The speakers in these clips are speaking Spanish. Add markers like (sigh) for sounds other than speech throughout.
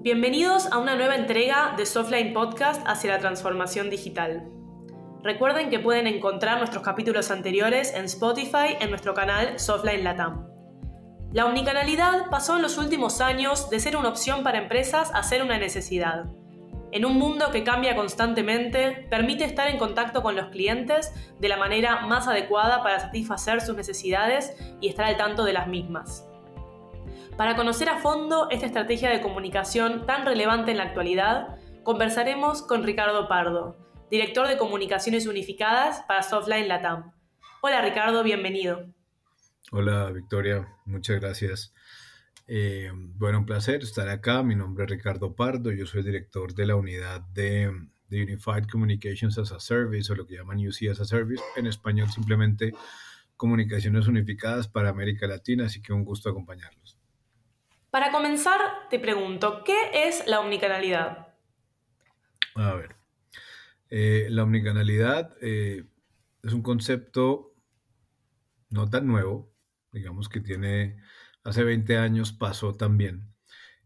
Bienvenidos a una nueva entrega de Softline Podcast hacia la transformación digital. Recuerden que pueden encontrar nuestros capítulos anteriores en Spotify en nuestro canal Softline Latam. La omnicanalidad pasó en los últimos años de ser una opción para empresas a ser una necesidad. En un mundo que cambia constantemente, permite estar en contacto con los clientes de la manera más adecuada para satisfacer sus necesidades y estar al tanto de las mismas. Para conocer a fondo esta estrategia de comunicación tan relevante en la actualidad, conversaremos con Ricardo Pardo, director de Comunicaciones Unificadas para Softline Latam. Hola Ricardo, bienvenido. Hola Victoria, muchas gracias. Eh, bueno, un placer estar acá. Mi nombre es Ricardo Pardo, yo soy director de la unidad de, Unified Communications as a Service o lo que llaman UC as a Service, en español simplemente Comunicaciones Unificadas para América Latina, así que un gusto acompañarlos. Para comenzar, te pregunto, ¿qué es la omnicanalidad? A ver, eh, la omnicanalidad eh, es un concepto no tan nuevo, digamos que tiene, hace 20 años pasó también.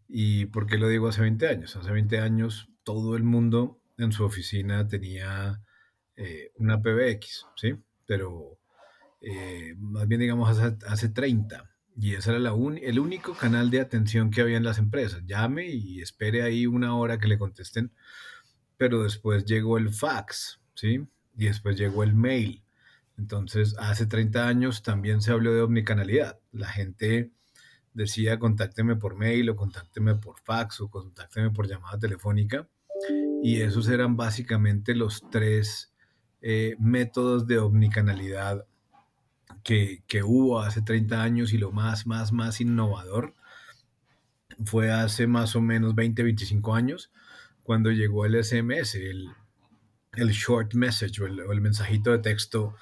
¿Y por qué lo digo hace 20 años? Hace 20 años todo el mundo en su oficina tenía eh, una PBX, ¿sí? Pero más bien digamos hace, hace 30. Y ese era la el único canal de atención que había en las empresas. Llame y espere ahí una hora que le contesten. Pero después llegó el fax, ¿sí? Y después llegó el mail. Entonces, hace 30 años también se habló de omnicanalidad. La gente decía contácteme por mail o contácteme por fax o contácteme por llamada telefónica. Y esos eran básicamente los tres eh, métodos de omnicanalidad que, que, hubo hace 30 años y lo más, más, más innovador fue hace más o menos 20, 25 años cuando llegó el SMS, el, el short message o el, el mensajito de texto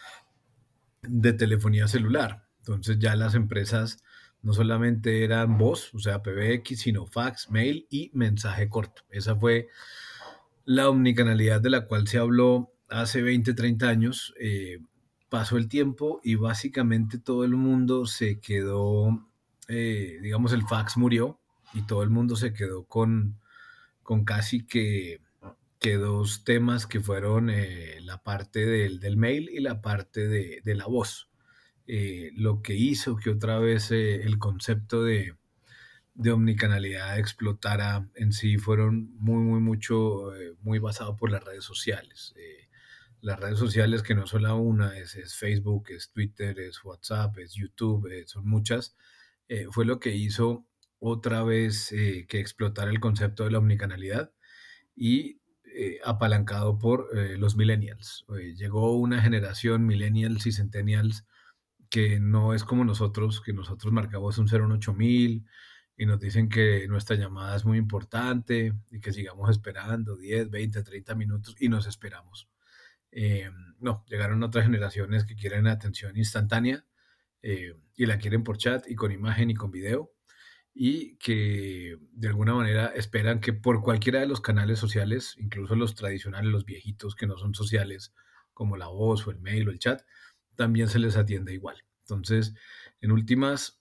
de telefonía celular. Entonces ya las empresas no solamente eran voz, o sea, PBX, sino fax, mail y mensaje corto. Esa fue la omnicanalidad de la cual se habló hace 20, 30 años. Eh, pasó el tiempo y básicamente todo el mundo se quedó, eh, digamos, el fax murió y todo el mundo se quedó con, con casi que que dos temas que fueron eh, la parte del, mail y la parte de, la voz. Eh, lo que hizo que otra vez eh, el concepto de, de, omnicanalidad explotara en sí fueron muy, muy, mucho, muy basado por las redes sociales. Las redes sociales que no solo una, es, es, Facebook, es Twitter, es WhatsApp, es YouTube, son muchas, fue lo que hizo otra vez que explotara el concepto de la omnicanalidad y eh, apalancado por eh, los millennials. Eh, llegó una generación millennials y centennials que no es como nosotros, que nosotros marcamos un 08000 y nos dicen que nuestra llamada es muy importante y que sigamos esperando 10, 20, 30 minutos y nos esperamos. No, llegaron otras generaciones que quieren atención instantánea y la quieren por chat y con imagen y con video y que de alguna manera esperan que por cualquiera de los canales sociales, incluso los tradicionales, los viejitos que no son sociales, como la voz o el mail o el chat, también se les atiende igual. Entonces, en últimas,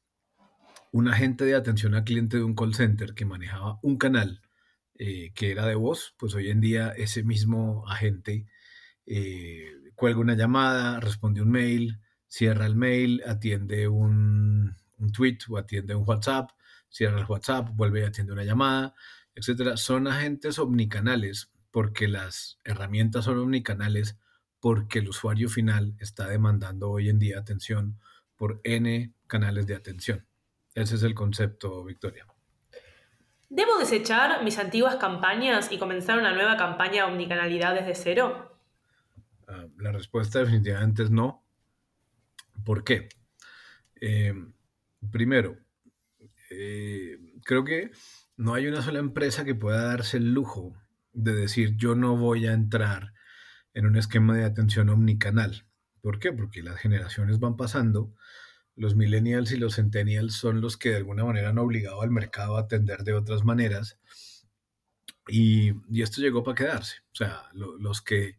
un agente de atención al cliente de un call center que manejaba un canal eh, que era de voz, pues hoy en día ese mismo agente eh, cuelga una llamada, responde un mail, cierra el mail, atiende un, un tweet o atiende un WhatsApp cierra el WhatsApp, vuelve y atiende una llamada, etcétera. Son agentes omnicanales porque las herramientas son omnicanales porque el usuario final está demandando hoy en día atención por N canales de atención. Ese es el concepto, Victoria. ¿Debo desechar mis antiguas campañas y comenzar una nueva campaña de omnicanalidad desde cero? La respuesta definitivamente es no. ¿Por qué? Eh, primero, eh, creo que no hay una sola empresa que pueda darse el lujo de decir yo no voy a entrar en un esquema de atención omnicanal. ¿Por qué? Porque las generaciones van pasando, los millennials y los centennials son los que de alguna manera han obligado al mercado a atender de otras maneras y, esto llegó para quedarse. O sea, los que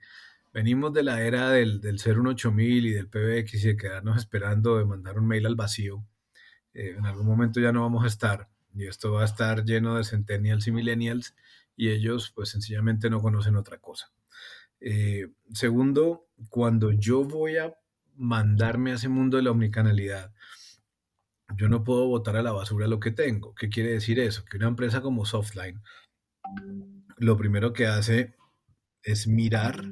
venimos de la era del, del 08000 y del PBX y de quedarnos esperando de mandar un mail al vacío, eh, en algún momento ya no vamos a estar. y esto va a estar lleno de centennials y millennials y ellos pues sencillamente no conocen otra cosa. Eh, segundo, cuando yo voy a mandarme a ese mundo de la omnicanalidad, yo no puedo botar a la basura lo que tengo. ¿Qué quiere decir eso? Que una empresa como Softline, lo primero que hace es mirar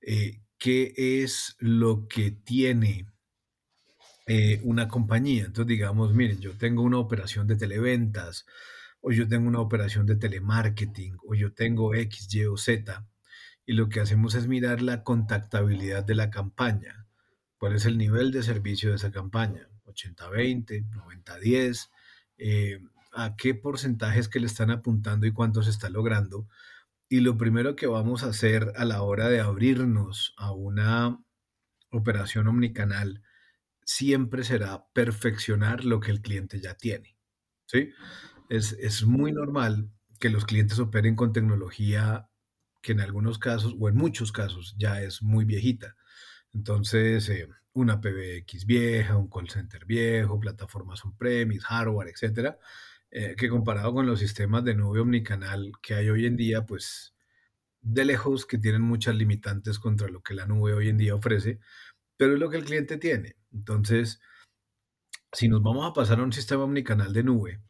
eh, qué es lo que tiene eh, una compañía. Entonces, digamos, miren, yo tengo una operación de televentas, o yo tengo una operación de telemarketing, o yo tengo X, Y o Z, y lo que hacemos es mirar la contactabilidad de la campaña. ¿Cuál es el nivel de servicio de esa campaña? 80-20, 90-10, eh, a qué porcentajes que le están apuntando y cuánto se está logrando. Y lo primero que vamos a hacer a la hora de abrirnos a una operación omnicanal siempre será perfeccionar lo que el cliente ya tiene. ¿sí? Es, es muy normal que los clientes operen con tecnología que en algunos casos o en muchos casos ya es muy viejita. Entonces, eh, una PBX vieja, un call center viejo, plataformas on-premise, hardware, etcétera, eh, que comparado con los sistemas de nube omnicanal que hay hoy en día, pues de lejos que tienen muchas limitantes contra lo que la nube hoy en día ofrece, pero es lo que el cliente tiene. Entonces, si nos vamos a pasar a un sistema omnicanal de nube,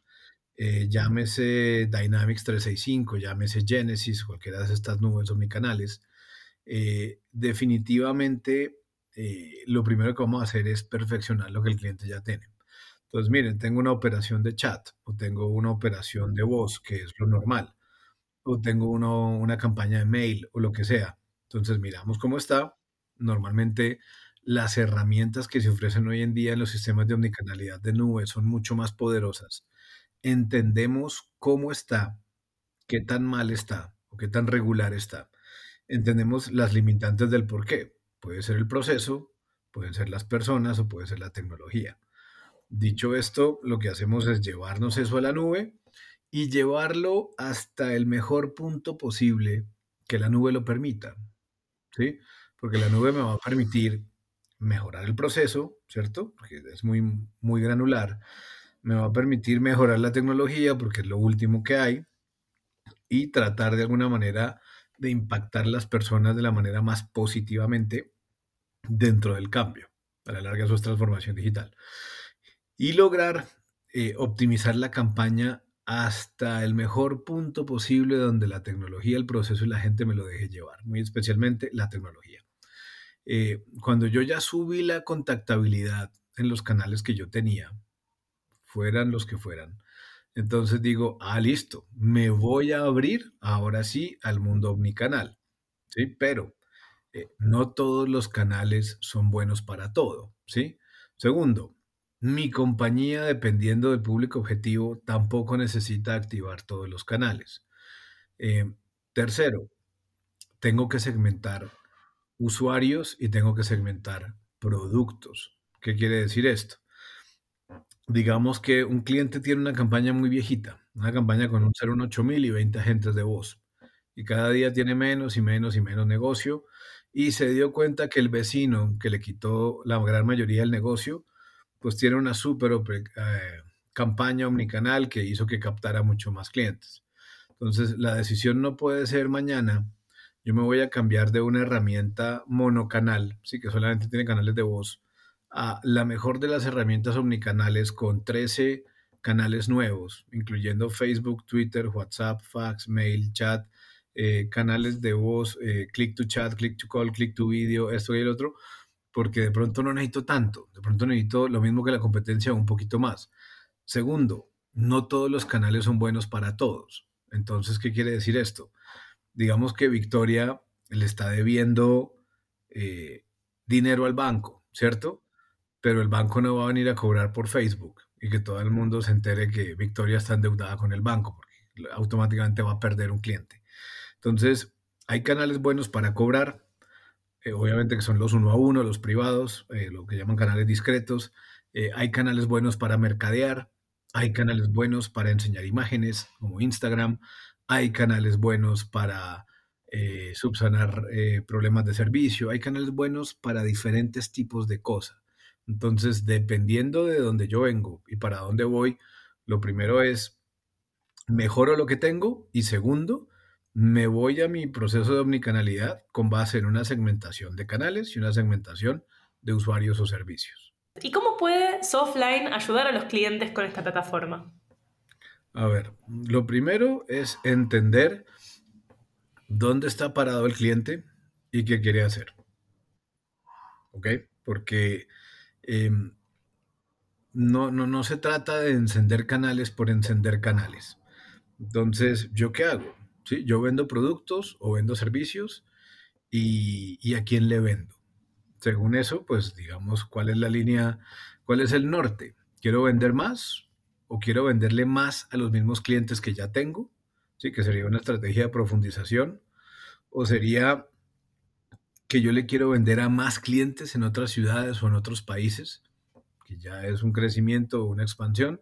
eh, llámese Dynamics 365, llámese Genesis, cualquiera de estas nubes omnicanales, eh, definitivamente eh, lo primero que vamos a hacer es perfeccionar lo que el cliente ya tiene. Entonces, miren, tengo una operación de chat o tengo una operación de voz, que es lo normal, o tengo una campaña de mail o lo que sea. Entonces, miramos cómo está. Normalmente las herramientas que se ofrecen hoy en día en los sistemas de omnicanalidad de nube son mucho más poderosas. Entendemos cómo está, qué tan mal está o qué tan regular está entendemos las limitantes del por qué. Puede ser el proceso, pueden ser las personas o puede ser la tecnología. Dicho esto, lo que hacemos es llevarnos eso a la nube y llevarlo hasta el mejor punto posible que la nube lo permita. ¿Sí? Porque la nube me va a permitir mejorar el proceso, ¿cierto? Porque es muy, muy granular. Me va a permitir mejorar la tecnología porque es lo último que hay y tratar de alguna manera de impactar las personas de la manera más positivamente dentro del cambio. A la larga eso es transformación digital. Y lograr eh, optimizar la campaña hasta el mejor punto posible donde la tecnología, el proceso y la gente me lo deje llevar, muy especialmente la tecnología. Eh, cuando yo ya subí la contactabilidad en los canales que yo tenía, fueran los que fueran, entonces digo, ah, listo, me voy a abrir ahora sí al mundo omnicanal. ¿sí? Pero eh, no todos los canales son buenos para todo. ¿sí? Segundo, mi compañía, dependiendo del público objetivo, tampoco necesita activar todos los canales. Eh, tercero, tengo que segmentar usuarios y tengo que segmentar productos. ¿Qué quiere decir esto? digamos que un cliente tiene una campaña muy viejita, una campaña con un 08000 y 20 agentes de voz, y cada día tiene menos y menos y menos negocio, y se dio cuenta que el vecino que le quitó la gran mayoría del negocio, pues tiene una súper eh, campaña omnicanal que hizo que captara mucho más clientes. Entonces, la decisión no puede ser mañana, yo me voy a cambiar de una herramienta monocanal, sí que solamente tiene canales de voz, a la mejor de las herramientas omnicanales con 13 canales nuevos, incluyendo Facebook, Twitter, WhatsApp, fax, mail, chat, eh, canales de voz, eh, click to chat, click to call, click to video, esto y el otro, porque de pronto no necesito tanto, de pronto necesito lo mismo que la competencia, un poquito más. Segundo, no todos los canales son buenos para todos. Entonces, ¿qué quiere decir esto? Digamos que Victoria le está debiendo eh, dinero al banco, ¿cierto? pero el banco no va a venir a cobrar por Facebook y que todo el mundo se entere que Victoria está endeudada con el banco, porque automáticamente va a perder un cliente. Entonces, hay canales buenos para cobrar, eh, obviamente que son los uno a uno, los privados, eh, lo que llaman canales discretos. Eh, hay canales buenos para mercadear, hay canales buenos para enseñar imágenes, como Instagram, hay canales buenos para subsanar problemas de servicio, hay canales buenos para diferentes tipos de cosas. Entonces, dependiendo de dónde yo vengo y para dónde voy, Lo primero es, mejoro lo que tengo y segundo, me voy a mi proceso de omnicanalidad con base en una segmentación de canales y una segmentación de usuarios o servicios. ¿Y cómo puede Softline ayudar a los clientes con esta plataforma? A ver, lo primero es entender dónde está parado el cliente y qué quiere hacer. ¿Ok? Porque em, no, no, no se trata de encender canales por encender canales. Entonces, ¿yo qué hago? ¿Sí? Yo vendo productos o vendo servicios y, y a quién le vendo. Según eso, pues digamos, ¿cuál es la línea, cuál es el norte? ¿Quiero vender más o quiero venderle más a los mismos clientes que ya tengo? ¿Sí? Que sería una estrategia de profundización. O sería que yo le quiero vender a más clientes en otras ciudades o en otros países, que ya es un crecimiento o una expansión.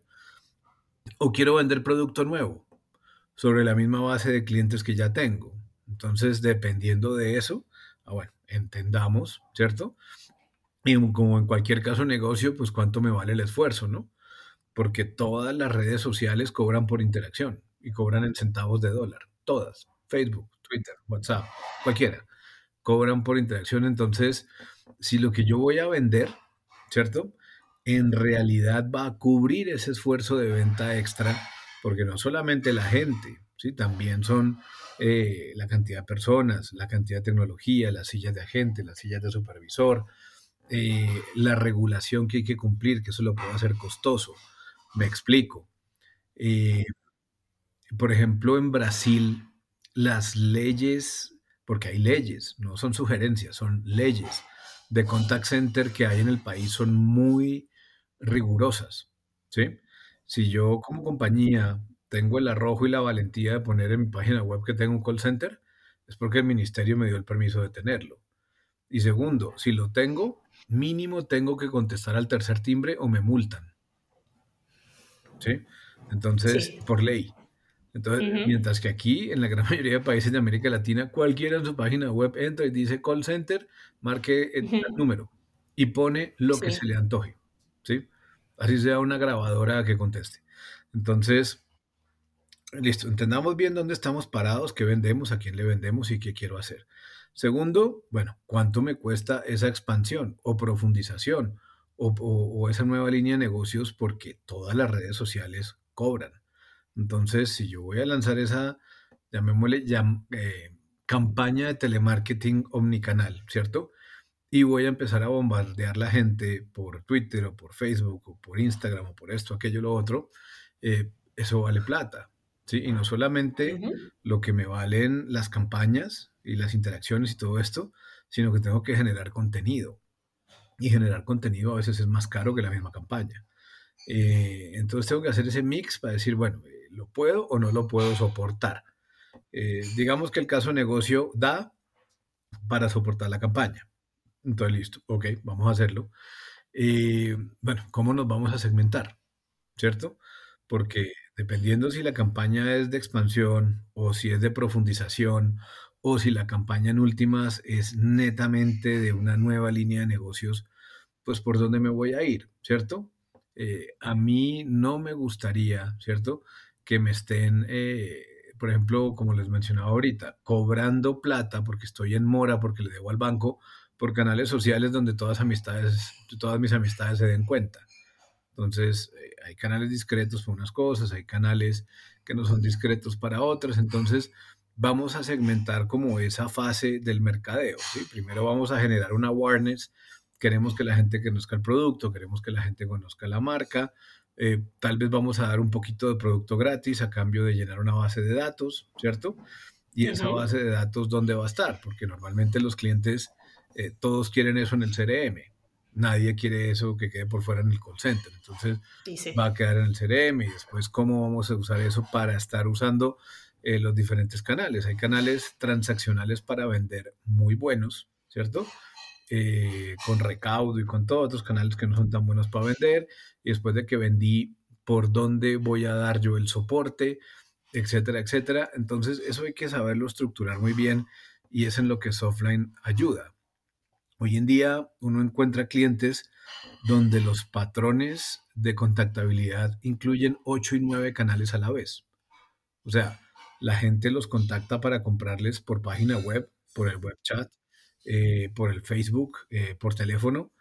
O quiero vender producto nuevo sobre la misma base de clientes que ya tengo. Entonces, dependiendo de eso, ah, bueno, entendamos, ¿cierto? Y como en cualquier caso negocio, pues cuánto me vale el esfuerzo, ¿no? Porque todas las redes sociales cobran por interacción y cobran en centavos de dólar, todas, Facebook, Twitter, WhatsApp, cualquiera, cobran por interacción. Entonces, si lo que yo voy a vender, ¿cierto? En realidad va a cubrir ese esfuerzo de venta extra, porque no solamente la gente, ¿sí? También son eh, la cantidad de personas, la cantidad de tecnología, las sillas de agente, las sillas de supervisor, eh, la regulación que hay que cumplir, que eso lo puede hacer costoso. Me explico. Eh, por ejemplo, en Brasil, las leyes, porque hay leyes, no son sugerencias, son leyes de contact center que hay en el país son muy rigurosas. ¿sí? Si yo como compañía tengo el arrojo y la valentía de poner en mi página web que tengo un call center, es porque el ministerio me dio el permiso de tenerlo. Y segundo, si lo tengo, mínimo tengo que contestar al tercer timbre o me multan. ¿Sí? Entonces, por ley. Entonces, mientras que aquí, en la gran mayoría de países de América Latina, cualquiera en su página web entra y dice call center, marque el, número y pone lo que se le antoje. ¿Sí? Así sea una grabadora que conteste. Entonces, Listo, entendamos bien dónde estamos parados, qué vendemos, a quién le vendemos y qué quiero hacer. Segundo, bueno, ¿cuánto me cuesta esa expansión o profundización o, esa nueva línea de negocios? Porque todas las redes sociales cobran. Entonces, si yo voy a lanzar esa, llamémosle, eh, campaña de telemarketing omnicanal, ¿cierto? Y voy a empezar a bombardear la gente por Twitter o por Facebook o por Instagram o por esto, aquello, lo otro, eh, eso vale plata. ¿sí? Y no solamente lo que me valen las campañas y las interacciones y todo esto, sino que tengo que generar contenido. Y generar contenido a veces es más caro que la misma campaña. Eh, entonces tengo que hacer ese mix para decir, bueno, eh, ¿lo puedo o no lo puedo soportar? Eh, digamos que el caso negocio da para soportar la campaña. Entonces, listo, ok, vamos a hacerlo. bueno, ¿cómo nos vamos a segmentar? ¿Cierto? Porque dependiendo si la campaña es de expansión o si es de profundización o si la campaña en últimas es netamente de una nueva línea de negocios, pues por dónde me voy a ir, ¿cierto? Eh, a mí no me gustaría, ¿cierto? Que me estén, eh, por ejemplo, como les mencionaba ahorita, cobrando plata porque estoy en mora, porque le debo al banco, por canales sociales donde todas, amistades, todas mis amistades se den cuenta. Entonces, eh, hay canales discretos para unas cosas, hay canales que no son discretos para otras. Entonces, vamos a segmentar como esa fase del mercadeo. ¿sí? Primero vamos a generar una awareness. Queremos que la gente conozca el producto, queremos que la gente conozca la marca. Eh, tal vez vamos a dar un poquito de producto gratis a cambio de llenar una base de datos, ¿cierto? Y esa base de datos, ¿dónde va a estar? Porque normalmente los clientes, eh, todos quieren eso en el CRM nadie quiere eso que quede por fuera en el call center. Entonces va a quedar en el CRM y después cómo vamos a usar eso para estar usando eh, los diferentes canales. Hay canales transaccionales para vender muy buenos, ¿cierto? Eh, con recaudo y con todos otros canales que no son tan buenos para vender. Y después de que vendí, por dónde voy a dar yo el soporte, etcétera, etcétera. Entonces eso hay que saberlo estructurar muy bien y es en lo que Softline ayuda. Hoy en día uno encuentra clientes donde los patrones de contactabilidad incluyen 8 y 9 canales a la vez. O sea, la gente los contacta para comprarles por página web, por el web chat, eh, por el Facebook, eh, por teléfono,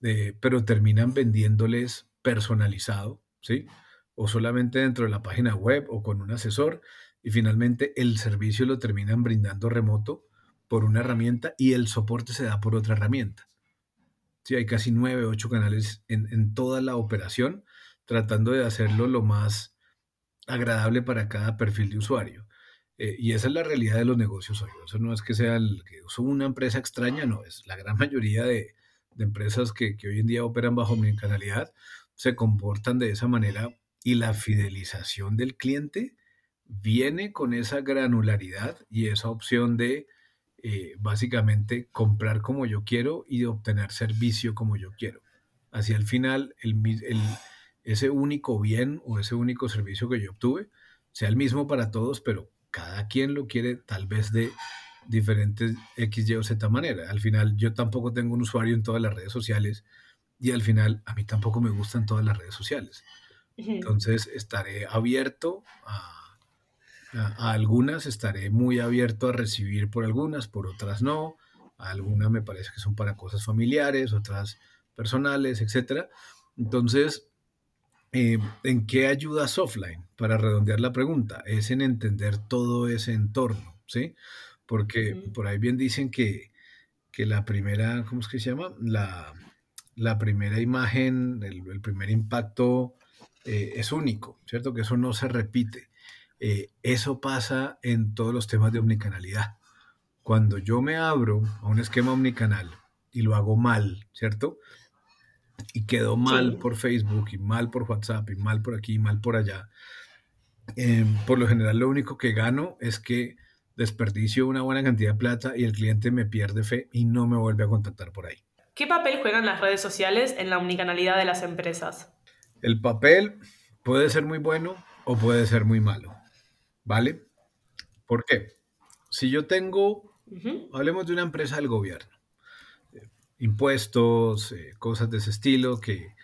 eh, pero terminan vendiéndoles personalizado, ¿sí? O solamente dentro de la página web o con un asesor y finalmente el servicio lo terminan brindando remoto por una herramienta y el soporte se da por otra herramienta. Sí, hay casi nueve, ocho canales en, toda la operación, tratando de hacerlo lo más agradable para cada perfil de usuario. Eh, y esa es la realidad de los negocios hoy. Eso no es que sea el, una empresa extraña, no, es la gran mayoría de, empresas que, hoy en día operan bajo mi canalidad se comportan de esa manera y la fidelización del cliente viene con esa granularidad y esa opción de eh, básicamente comprar como yo quiero y obtener servicio como yo quiero. Hacia el final, el, ese único bien o ese único servicio que yo obtuve sea el mismo para todos, pero cada quien lo quiere tal vez de diferentes X, Y o Z manera. Al final, yo tampoco tengo un usuario en todas las redes sociales y al final, a mí tampoco me gustan todas las redes sociales. Entonces, estaré abierto a a, algunas estaré muy abierto a recibir por algunas, por otras no. algunas me parece que son para cosas familiares, otras personales, etc. Entonces, eh, ¿en qué ayuda Softline? Para redondear la pregunta, es en entender todo ese entorno, ¿sí? Porque por ahí bien dicen que, la primera, ¿cómo es que se llama? La, primera imagen, el, primer impacto eh, es único, ¿cierto? Que eso no se repite. Eh, eso pasa en todos los temas de omnicanalidad. Cuando yo me abro a un esquema omnicanal y lo hago mal, ¿cierto? Y quedó mal por Facebook y mal por WhatsApp y mal por aquí y mal por allá. Em, por lo general lo único que gano es que desperdicio una buena cantidad de plata y el cliente me pierde fe y no me vuelve a contactar por ahí. ¿Qué papel juegan las redes sociales en la omnicanalidad de las empresas? El papel puede ser muy bueno o puede ser muy malo. ¿Vale? ¿Por qué? Si yo tengo, hablemos de una empresa del gobierno, eh, impuestos, eh, cosas de ese estilo, que,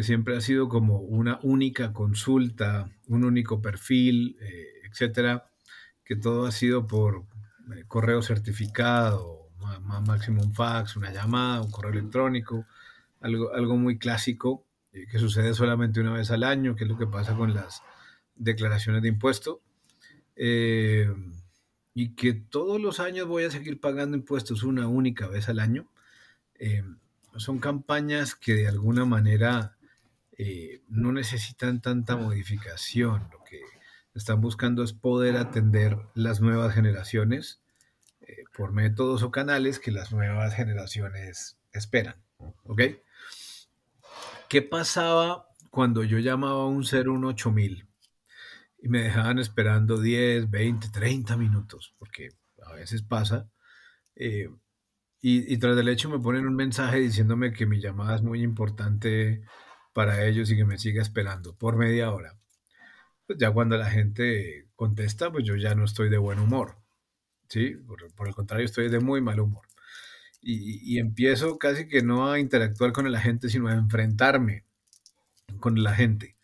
siempre ha sido como una única consulta, un único perfil, eh, etcétera, que todo ha sido por correo certificado, máximo un fax, una llamada, un correo electrónico, algo, algo muy clásico que sucede solamente una vez al año, que es lo que pasa con las declaraciones de impuesto. Eh, y que todos los años voy a seguir pagando impuestos una única vez al año, eh, son campañas que de alguna manera eh, no necesitan tanta modificación. Lo que están buscando es poder atender las nuevas generaciones por métodos o canales que las nuevas generaciones esperan. ¿Ok? ¿Qué pasaba cuando yo llamaba a un 018000? Y me dejaban esperando 10, 20, 30 minutos, porque a veces pasa. Eh, y, tras del hecho me ponen un mensaje diciéndome que mi llamada es muy importante para ellos y que me siga esperando por media hora. Pues ya cuando la gente contesta, pues yo ya no estoy de buen humor. ¿sí? Por, el contrario, estoy de muy mal humor. Y, y, empiezo casi que no a interactuar con la gente, sino a enfrentarme con la gente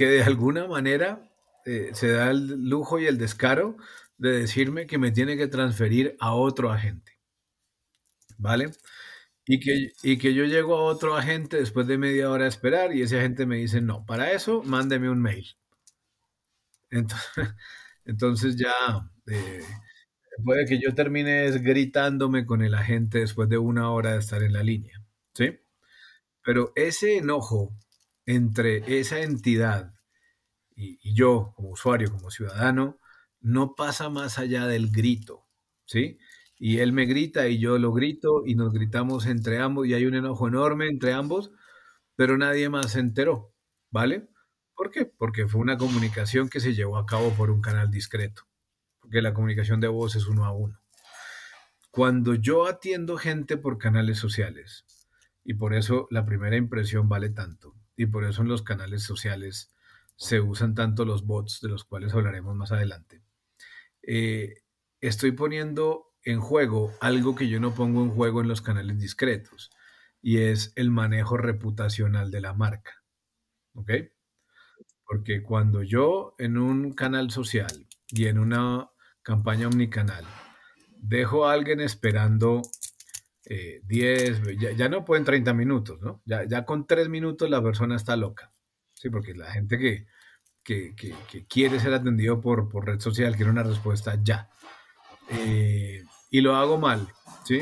que de alguna manera eh, se da el lujo y el descaro de decirme que me tiene que transferir a otro agente. ¿Vale? Y que, y que yo llego a otro agente después de media hora de esperar y ese agente me dice, no, para eso mándeme un mail. (laughs) Entonces, ya eh, puede que yo termine gritándome con el agente después de una hora de estar en la línea. ¿Sí? Pero ese enojo entre esa entidad y, yo como usuario, como ciudadano, no pasa más allá del grito, ¿sí? Y él me grita y yo lo grito y nos gritamos entre ambos y hay un enojo enorme entre ambos, pero nadie más se enteró, ¿vale? ¿Por qué? Porque fue una comunicación que se llevó a cabo por un canal discreto, porque la comunicación de voz es uno a uno. Cuando yo atiendo gente por canales sociales, y por eso la primera impresión vale tanto, y por eso en los canales sociales se usan tanto los bots, de los cuales hablaremos más adelante. Eh, estoy poniendo en juego algo que yo no pongo en juego en los canales discretos, y es el manejo reputacional de la marca. ¿Ok? Porque cuando yo en un canal social y en una campaña omnicanal dejo a alguien esperando 10, eh, ya, no pueden 30 minutos, ¿no? Ya, ya con 3 minutos la persona está loca. Sí, porque la gente que, que, quiere ser atendido por, por, red social quiere una respuesta ya. Eh, y lo hago mal, ¿sí?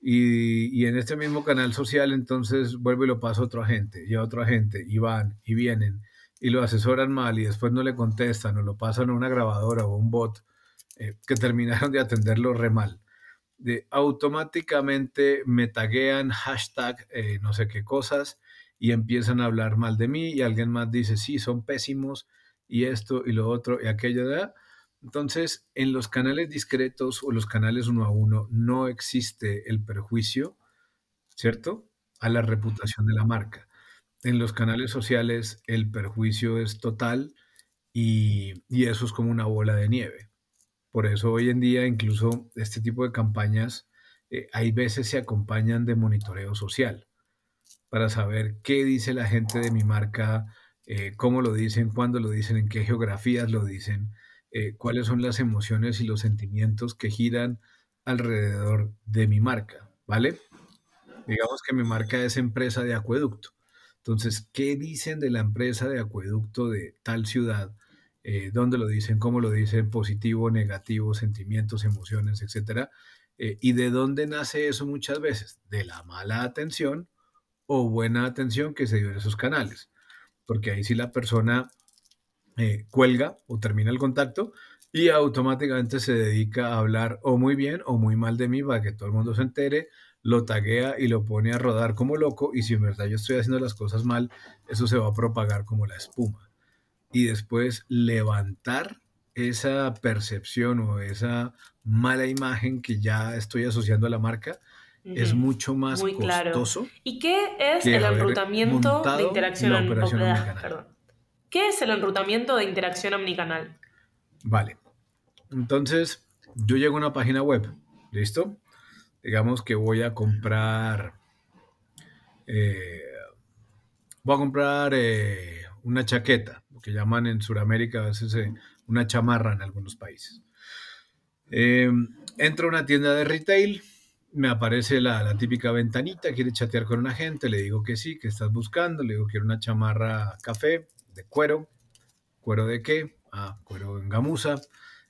Y, y, en este mismo canal social entonces vuelvo y lo paso a otra gente y a otra gente y van y vienen y lo asesoran mal y después no le contestan o lo pasan a una grabadora o un bot eh, que terminaron de atenderlo re mal. De, automáticamente me taguean hashtag eh, no sé qué cosas y empiezan a hablar mal de mí y alguien más dice, sí, son pésimos y esto y lo otro y aquello. ¿verdad? Entonces, en los canales discretos o los canales uno a uno no existe el perjuicio, ¿cierto? A la reputación de la marca. En los canales sociales el perjuicio es total y, eso es como una bola de nieve. Por eso hoy en día incluso este tipo de campañas eh, hay veces se acompañan de monitoreo social para saber qué dice la gente de mi marca, eh, cómo lo dicen, cuándo lo dicen, en qué geografías lo dicen, eh, cuáles son las emociones y los sentimientos que giran alrededor de mi marca, ¿vale? Digamos que mi marca es empresa de acueducto. Entonces, ¿qué dicen de la empresa de acueducto de tal ciudad? Eh, ¿Dónde lo dicen? ¿Cómo lo dicen? Positivo, negativo, sentimientos, emociones, etcétera. ¿Y de dónde nace eso muchas veces? De la mala atención o buena atención que se dio en esos canales. Porque ahí sí la persona eh, cuelga o termina el contacto y automáticamente se dedica a hablar o muy bien o muy mal de mí para que todo el mundo se entere, lo taguea y lo pone a rodar como loco y si en verdad yo estoy haciendo las cosas mal, eso se va a propagar como la espuma. Y después levantar esa percepción o esa mala imagen que ya estoy asociando a la marca es mucho más Muy costoso. ¿Y qué es el enrutamiento de interacción omnicanal? ¿Qué es el enrutamiento de interacción omnicanal? Vale. Entonces, yo llego a una página web, ¿listo? Digamos que voy a comprar. Eh, voy a comprar eh, una chaqueta, que llaman en Sudamérica a veces eh, una chamarra en algunos países. entro a una tienda de retail, me aparece la, típica ventanita, quiere chatear con una gente, le digo que sí, que estás buscando, le digo quiero una chamarra café de cuero, cuero de qué, ah, cuero en gamuza,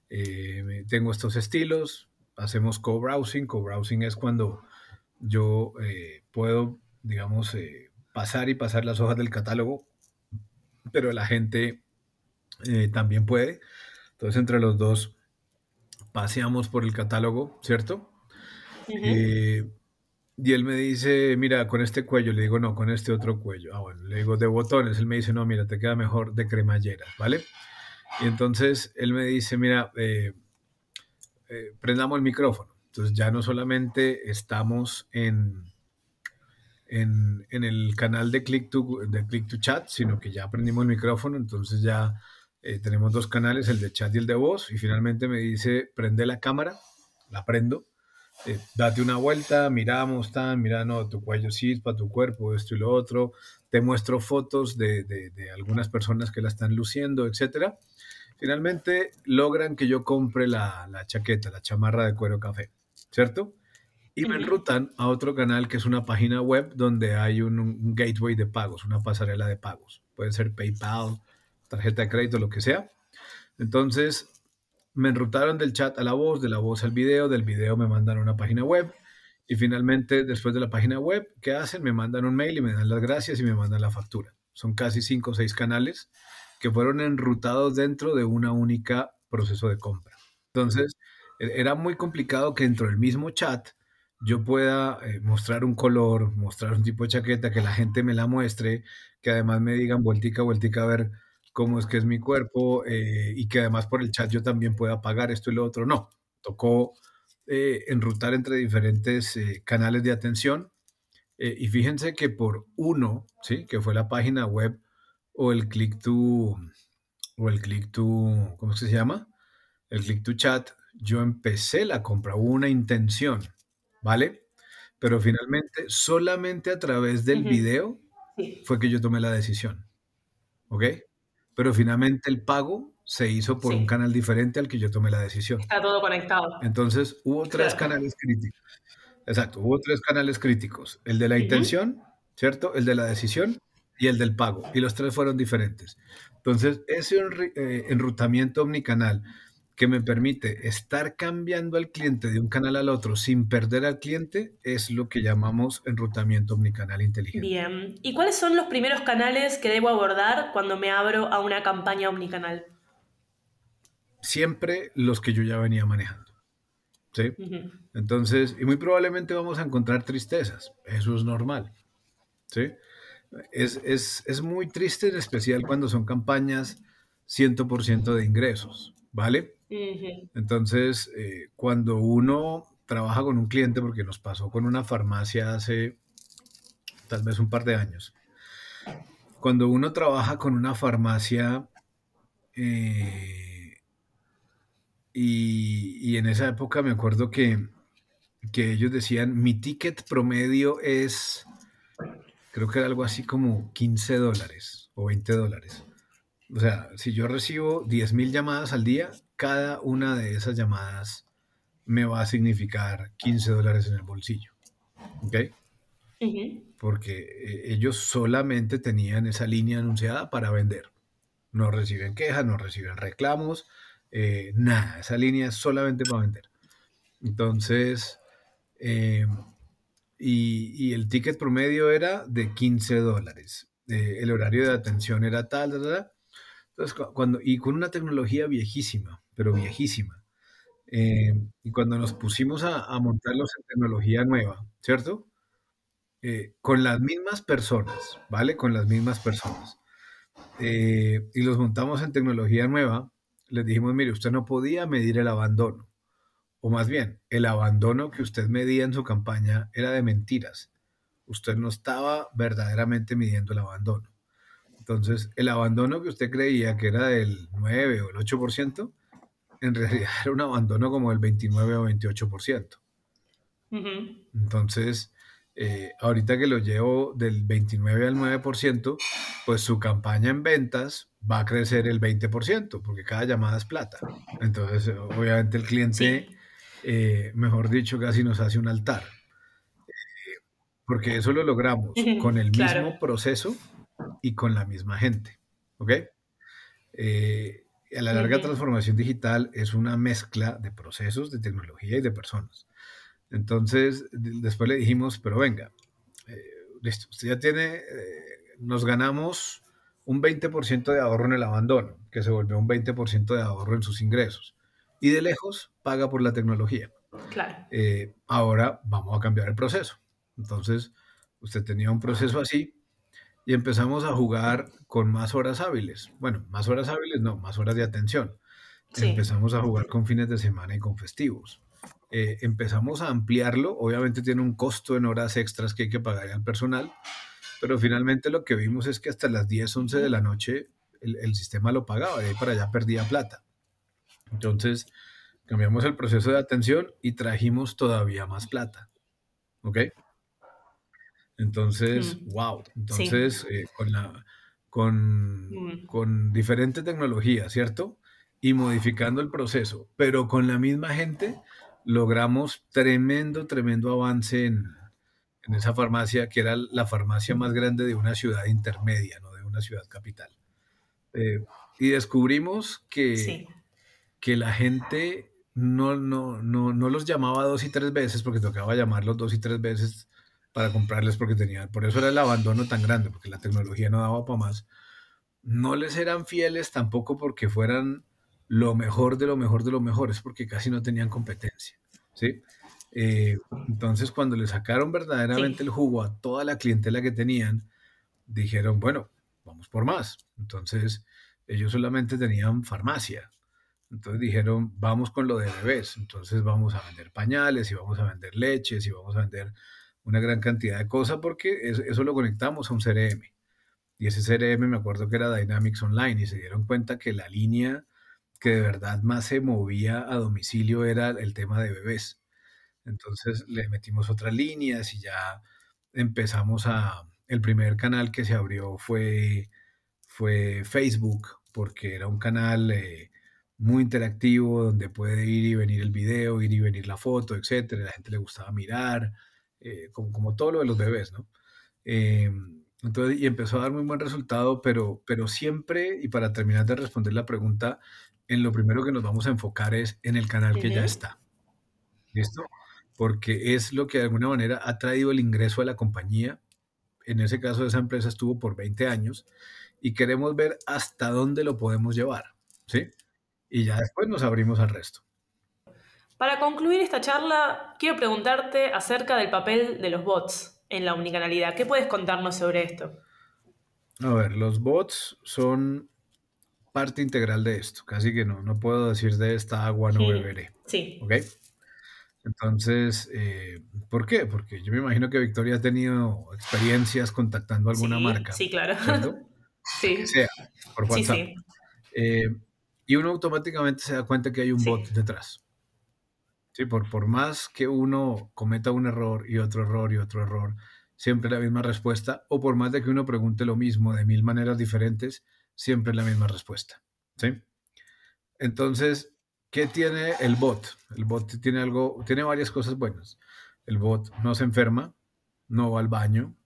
eh, tengo estos estilos, hacemos co-browsing, co-browsing es cuando yo eh, puedo, digamos, eh, pasar y pasar las hojas del catálogo, pero la gente también puede, entonces entre los dos paseamos por el catálogo, ¿cierto? Eh, y él me dice, mira, con este cuello, le digo, no, con este otro cuello. Ah, bueno, le digo, de botones. Él me dice, no, mira, te queda mejor de cremallera, ¿vale? Y entonces él me dice, mira, eh, eh, prendamos el micrófono. Entonces ya no solamente estamos en, en, en, el canal de Click, to, de Click to Chat, sino que ya prendimos el micrófono, entonces ya tenemos dos canales, el de chat y el de voz, y finalmente me dice, prende la cámara, la prendo, eh, date una vuelta, miramos, tan, mira, no, tu cuello para tu cuerpo, esto y lo otro, te muestro fotos de, de, algunas personas que la están luciendo, etcétera. Finalmente logran que yo compre la, la, chaqueta, la chamarra de cuero café, ¿cierto? Y me enrutan a otro canal que es una página web donde hay un, un gateway de pagos, una pasarela de pagos. Puede ser PayPal, tarjeta de crédito, lo que sea. Entonces, me enrutaron del chat a la voz, de la voz al video, del video me mandan a una página web y finalmente después de la página web, ¿qué hacen? Me mandan un mail y me dan las gracias y me mandan la factura. Son casi cinco o seis canales que fueron enrutados dentro de una única proceso de compra. Entonces, e-, era muy complicado que dentro del mismo chat yo pueda eh, mostrar un color, mostrar un tipo de chaqueta, que la gente me la muestre, que además me digan vueltica, vueltica a ver cómo es que es mi cuerpo eh, y que además por el chat yo también pueda pagar esto y lo otro. No, tocó eh, enrutar entre diferentes eh, canales de atención y fíjense que por uno, ¿sí? que fue la página web o el click to, o el click to, ¿cómo se llama? El click to chat, yo empecé la compra, hubo una intención, ¿vale? Pero finalmente, solamente a través del video fue que yo tomé la decisión. ¿Ok? Pero finalmente el pago se hizo por un canal diferente al que yo tomé la decisión. Está todo conectado. Entonces hubo tres canales críticos. Exacto, hubo tres canales críticos. El de la intención, ¿cierto? El de la decisión y el del pago. Y los tres fueron diferentes. Entonces, ese eh, enrutamiento omnicanal que me permite estar cambiando al cliente de un canal al otro sin perder al cliente es lo que llamamos enrutamiento omnicanal inteligente. Bien, ¿y cuáles son los primeros canales que debo abordar cuando me abro a una campaña omnicanal? Siempre los que yo ya venía manejando. ¿sí? Entonces, y muy probablemente vamos a encontrar tristezas, eso es normal. ¿sí? Es, es muy triste, en especial cuando son campañas 100% de ingresos, ¿vale? Entonces, eh, cuando uno trabaja con un cliente, porque nos pasó con una farmacia hace tal vez un par de años, cuando uno trabaja con una farmacia eh, y, en esa época me acuerdo que, que ellos decían, mi ticket promedio es, creo que era algo así como 15 dólares o 20 dólares. O sea, si yo recibo 10 mil llamadas al día, cada una de esas llamadas me va a significar 15 dólares en el bolsillo. ¿Ok? Porque eh, ellos solamente tenían esa línea anunciada para vender. No reciben quejas, no reciben reclamos, eh, nada. Esa línea es solamente para vender. Entonces, eh, y, el ticket promedio era de 15 dólares. el horario de atención era tal, tal, tal. Entonces, cuando, y con una tecnología viejísima pero viejísima. Eh, y cuando nos pusimos a, montarlos en tecnología nueva, ¿cierto? Eh, con las mismas personas, ¿vale? Con las mismas personas. Eh, y los montamos en tecnología nueva, les dijimos, mire, usted no podía medir el abandono. O más bien, el abandono que usted medía en su campaña era de mentiras. Usted no estaba verdaderamente midiendo el abandono. Entonces, el abandono que usted creía que era del 9 o el 8%, en realidad era un abandono como del 29 o 28%. Entonces, eh, ahorita que lo llevo del 29 al 9%, pues su campaña en ventas va a crecer el 20%, porque cada llamada es plata. Entonces, obviamente el cliente, eh, mejor dicho, casi nos hace un altar. Eh, porque eso lo logramos con el mismo proceso y con la misma gente. ¿Ok? A la larga transformación digital es una mezcla de procesos, de tecnología y de personas. Entonces, después le dijimos, pero venga, eh, listo, usted ya tiene, eh, nos ganamos un 20% de ahorro en el abandono, que se volvió un 20% de ahorro en sus ingresos. Y de lejos paga por la tecnología. Claro. Eh, ahora vamos a cambiar el proceso. Entonces, usted tenía un proceso así, y empezamos a jugar con más horas hábiles. Bueno, más horas hábiles no, más horas de atención. Empezamos a jugar con fines de semana y con festivos. Eh, empezamos a ampliarlo, obviamente tiene un costo en horas extras que hay que pagar al personal, pero finalmente lo que vimos es que hasta las 10, 11 de la noche el, el sistema lo pagaba, de ahí para allá perdía plata. Entonces cambiamos el proceso de atención y trajimos todavía más plata. ¿Ok? Entonces, wow. Entonces, eh, con, la, con, mm. con diferente tecnología, ¿cierto? Y modificando el proceso, pero con la misma gente logramos tremendo, tremendo avance en, en esa farmacia, que era la farmacia más grande de una ciudad intermedia, no de una ciudad capital. Eh, y descubrimos que, que la gente no, no, no, no, los llamaba dos y tres veces, porque tocaba llamarlos dos y tres veces para comprarles porque tenían, por eso era el abandono tan grande, porque la tecnología no daba para más. No les eran fieles tampoco porque fueran lo mejor de lo mejor de lo mejor, es porque casi no tenían competencia, ¿sí? Eh, entonces, cuando le sacaron verdaderamente el jugo a toda la clientela que tenían, dijeron, bueno, vamos por más. Entonces, ellos solamente tenían farmacia. Entonces dijeron, vamos con lo de bebés. Entonces vamos a vender pañales y vamos a vender leches y vamos a vender una gran cantidad de cosas porque eso, lo conectamos a un CRM. Y ese CRM me acuerdo que era Dynamics Online y se dieron cuenta que la línea que de verdad más se movía a domicilio era el tema de bebés. Entonces le metimos otras líneas y ya empezamos a... El primer canal que se abrió fue, fue Facebook, porque era un canal eh, muy interactivo donde puede ir y venir el video, ir y venir la foto, etcétera. La gente le gustaba mirar, eh, como, como, todo lo de los bebés, ¿no? Eh, entonces, y empezó a dar muy buen resultado, pero, pero siempre, y para terminar de responder la pregunta, en lo primero que nos vamos a enfocar es en el canal que ya está. ¿Listo? Porque es lo que de alguna manera ha traído el ingreso a la compañía. En ese caso, esa empresa estuvo por 20 años y queremos ver hasta dónde lo podemos llevar. ¿Sí? Y ya después nos abrimos al resto. Para concluir esta charla, quiero preguntarte acerca del papel de los bots en la omnicanalidad. ¿Qué puedes contarnos sobre esto? A ver, los bots son parte integral de esto. Casi que no, no puedo decir de esta agua no beberé. Sí. ¿Ok? Entonces, eh, ¿por qué? Porque yo me imagino que Victoria ha tenido experiencias contactando alguna marca. Sí, claro. ¿cierto? (laughs) sí. Sea, por WhatsApp. Sí, sí. Eh, y uno automáticamente se da cuenta que hay un bot detrás. Sí, por, por más que uno cometa un error y otro error y otro error, siempre la misma respuesta, o por más de que uno pregunte lo mismo de mil maneras diferentes, siempre la misma respuesta. ¿sí? Entonces, ¿qué tiene el bot? El bot tiene algo, tiene varias cosas buenas. El bot no se enferma, no va al baño,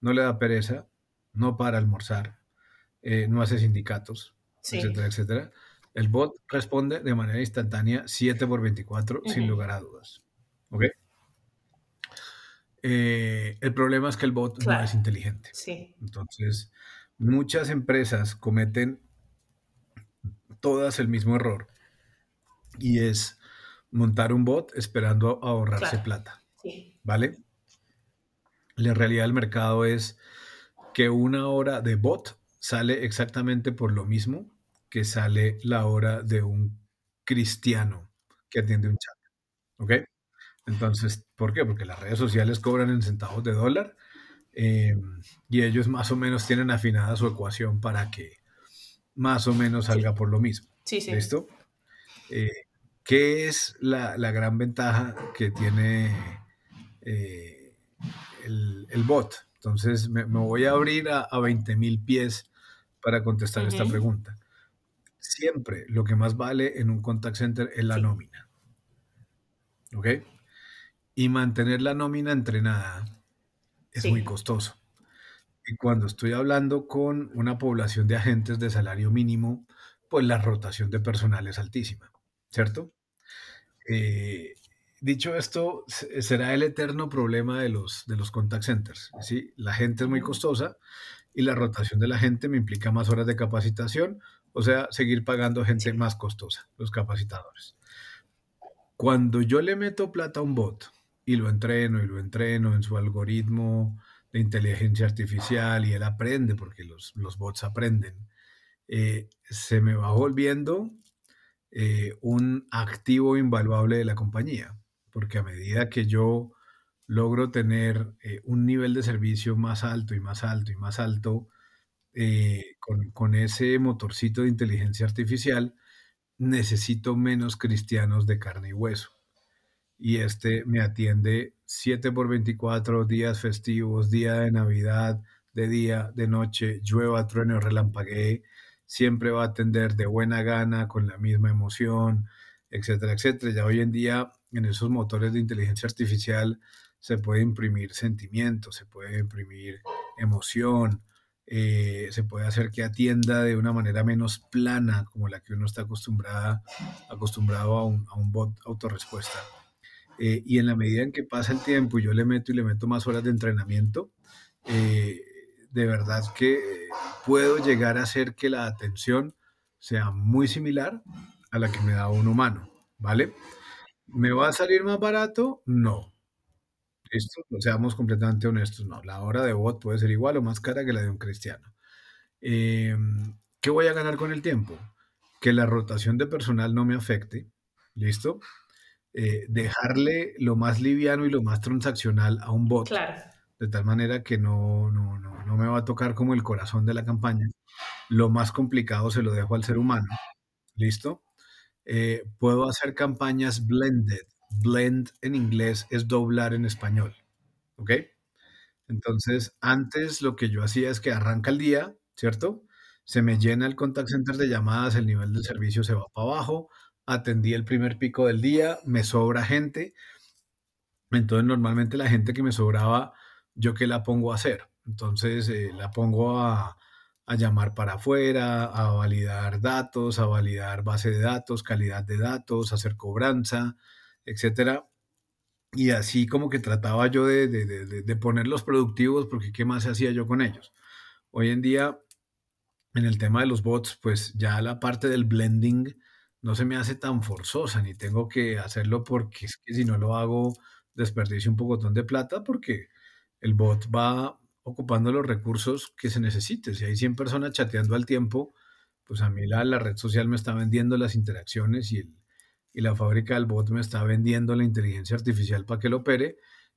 no le da pereza, no para almorzar, eh, no hace sindicatos, etcétera, etcétera. El bot responde de manera instantánea 7 por 24 sin lugar a dudas. ¿Ok? Eh, el problema es que el bot no es inteligente. Sí. Entonces, muchas empresas cometen todas el mismo error y es montar un bot esperando ahorrarse plata. Sí. ¿Vale? La realidad del mercado es que una hora de bot sale exactamente por lo mismo que sale la hora de un cristiano que atiende un chat. ¿Ok? Entonces, ¿por qué? Porque las redes sociales cobran en centavos de dólar eh, y ellos más o menos tienen afinada su ecuación para que más o menos salga por lo mismo. Sí, sí. ¿Listo? Eh, ¿Qué es la, gran ventaja que tiene eh, el, bot? Entonces, me, voy a abrir a, a 20.000 pies para contestar esta pregunta siempre lo que más vale en un contact center es la nómina. ¿Ok? Y mantener la nómina entrenada es muy costoso. Y cuando estoy hablando con una población de agentes de salario mínimo, pues la rotación de personal es altísima, ¿cierto? Eh, dicho esto, será el eterno problema de los, de los contact centers. ¿sí? La gente es muy costosa y la rotación de la gente me implica más horas de capacitación, o sea, seguir pagando gente más costosa, los capacitadores. Cuando yo le meto plata a un bot y lo entreno y lo entreno en su algoritmo de inteligencia artificial y él aprende, porque los, bots aprenden, eh, se me va volviendo eh, un activo invaluable de la compañía, porque a medida que yo logro tener eh, un nivel de servicio más alto y más alto y más alto, eh, con, ese motorcito de inteligencia artificial, necesito menos cristianos de carne y hueso. Y este me atiende 7 por 24 días festivos, día de Navidad, de día, de noche, llueva, trueno, relampaguee, siempre va a atender de buena gana, con la misma emoción, etcétera, etcétera. Ya hoy en día en esos motores de inteligencia artificial se puede imprimir sentimientos, se puede imprimir emoción, eh, se puede hacer que atienda de una manera menos plana, como la que uno está acostumbrado a un, a un bot autorrespuesta. Eh, y en la medida en que pasa el tiempo y yo le meto y le meto más horas de entrenamiento, eh, de verdad que puedo llegar a hacer que la atención sea muy similar a la que me da un humano, ¿vale? ¿Me va a salir más barato? No. Esto, seamos completamente honestos, no. La hora de bot puede ser igual o más cara que la de un cristiano. Em, ¿Qué voy a ganar con el tiempo? Que la rotación de personal no me afecte. ¿Listo? Eh, dejarle lo más liviano y lo más transaccional a un bot. De tal manera que no, no, no, no me va a tocar como el corazón de la campaña. Lo más complicado se lo dejo al ser humano. ¿Listo? Eh, puedo hacer campañas blended blend en inglés es doblar en español. ¿Ok? Entonces, antes lo que yo hacía es que arranca el día, ¿cierto? Se me llena el contact center de llamadas, el nivel de servicio se va para abajo, atendí el primer pico del día, me sobra gente. Entonces, normalmente la gente que me sobraba, yo qué la pongo a hacer. Entonces, eh, la pongo a, a llamar para afuera, a validar datos, a validar base de datos, calidad de datos, hacer cobranza, etcétera. Y así como que trataba yo de, de, de, de ponerlos productivos, porque ¿qué más hacía yo con ellos? Hoy en día, en el tema de los bots, pues ya la parte del blending no se me hace tan forzosa, ni tengo que hacerlo porque es que si no lo hago, desperdicio un pocotón de plata, porque el bot va ocupando los recursos que se necesiten. Si hay 100 personas chateando al tiempo, pues a mí la, la red social me está vendiendo las interacciones y, el, y la fábrica del bot me está vendiendo la inteligencia artificial para que lo opere.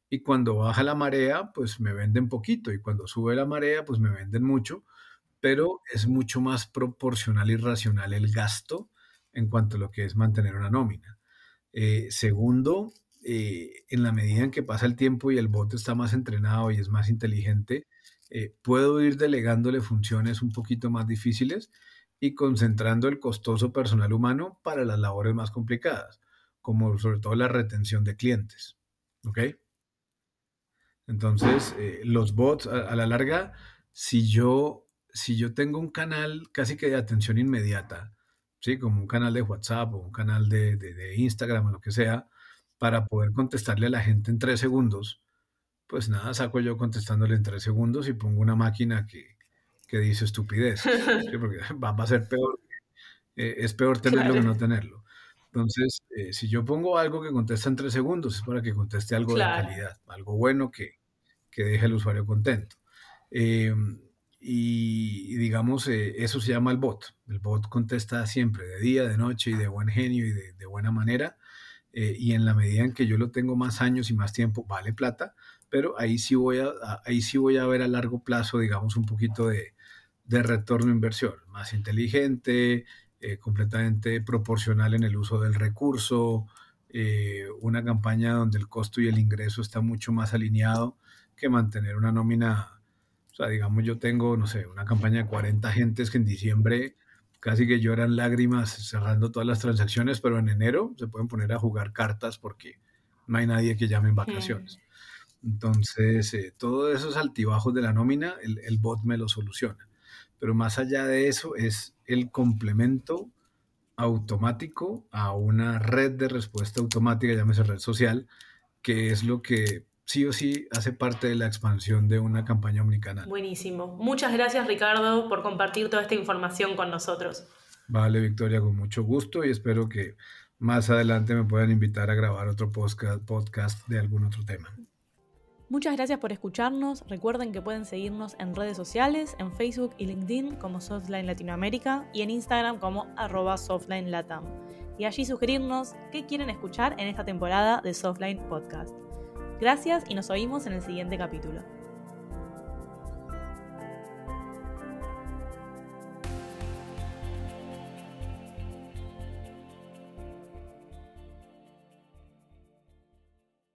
Y cuando baja la marea, pues me venden poquito. Y cuando sube la marea, pues me venden mucho. Pero es mucho más proporcional y racional el gasto en cuanto a lo que es mantener una nómina. Eh, segundo, eh, en la medida en que pasa el tiempo y el bot está más entrenado y es más inteligente, eh, puedo ir delegándole funciones un poquito más difíciles y concentrando el costoso personal humano para las labores más complicadas, como sobre todo la retención de clientes. ¿Ok? Entonces, eh, los bots, a, a, la larga, si yo, si yo tengo un canal casi que de atención inmediata, ¿sí? Como un canal de WhatsApp o un canal de, de, de Instagram o lo que sea, para poder contestarle a la gente en tres segundos, pues nada, saco yo contestándole en tres segundos y pongo una máquina que, que dice estupidez, (laughs) ¿sí? porque (laughs) va, va, a ser peor, eh, es peor tenerlo claro. que no tenerlo. Entonces, eh, si yo pongo algo que contesta en tres segundos, es para que conteste algo claro. de calidad, algo bueno que, que deje al usuario contento. Eh, y, digamos, eh, eso se llama el bot. El bot contesta siempre, de día, de noche y de buen genio y de, de buena manera y en la medida en que yo lo tengo más años y más tiempo, vale plata, pero ahí sí voy a, ahí sí voy a ver a largo plazo, digamos, un poquito de, de retorno inversión, más inteligente, eh, completamente proporcional en el uso del recurso, eh, una campaña donde el costo y el ingreso está mucho más alineado que mantener una nómina, o sea, digamos, yo tengo, no sé, una campaña de 40 agentes que en diciembre casi que lloran lágrimas cerrando todas las transacciones, pero en enero se pueden poner a jugar cartas porque no hay nadie que llame en vacaciones. Entonces, eh, todos esos altibajos de la nómina, el, el, bot me lo soluciona. Pero más allá de eso, es el complemento automático a una red de respuesta automática, llámese red social, que es lo que sí o sí hace parte de la expansión de una campaña omnicanal. Buenísimo. Muchas gracias Ricardo por compartir toda esta información con nosotros. Vale, Victoria, con mucho gusto y espero que más adelante me puedan invitar a grabar otro podcast de algún otro tema. Muchas gracias por escucharnos. Recuerden que pueden seguirnos en redes sociales, en Facebook y LinkedIn como Softline Latinoamérica y en Instagram como arroba Softline Latam. Y allí sugerirnos qué quieren escuchar en esta temporada de Softline Podcast. Gracias y nos oímos en el siguiente capítulo.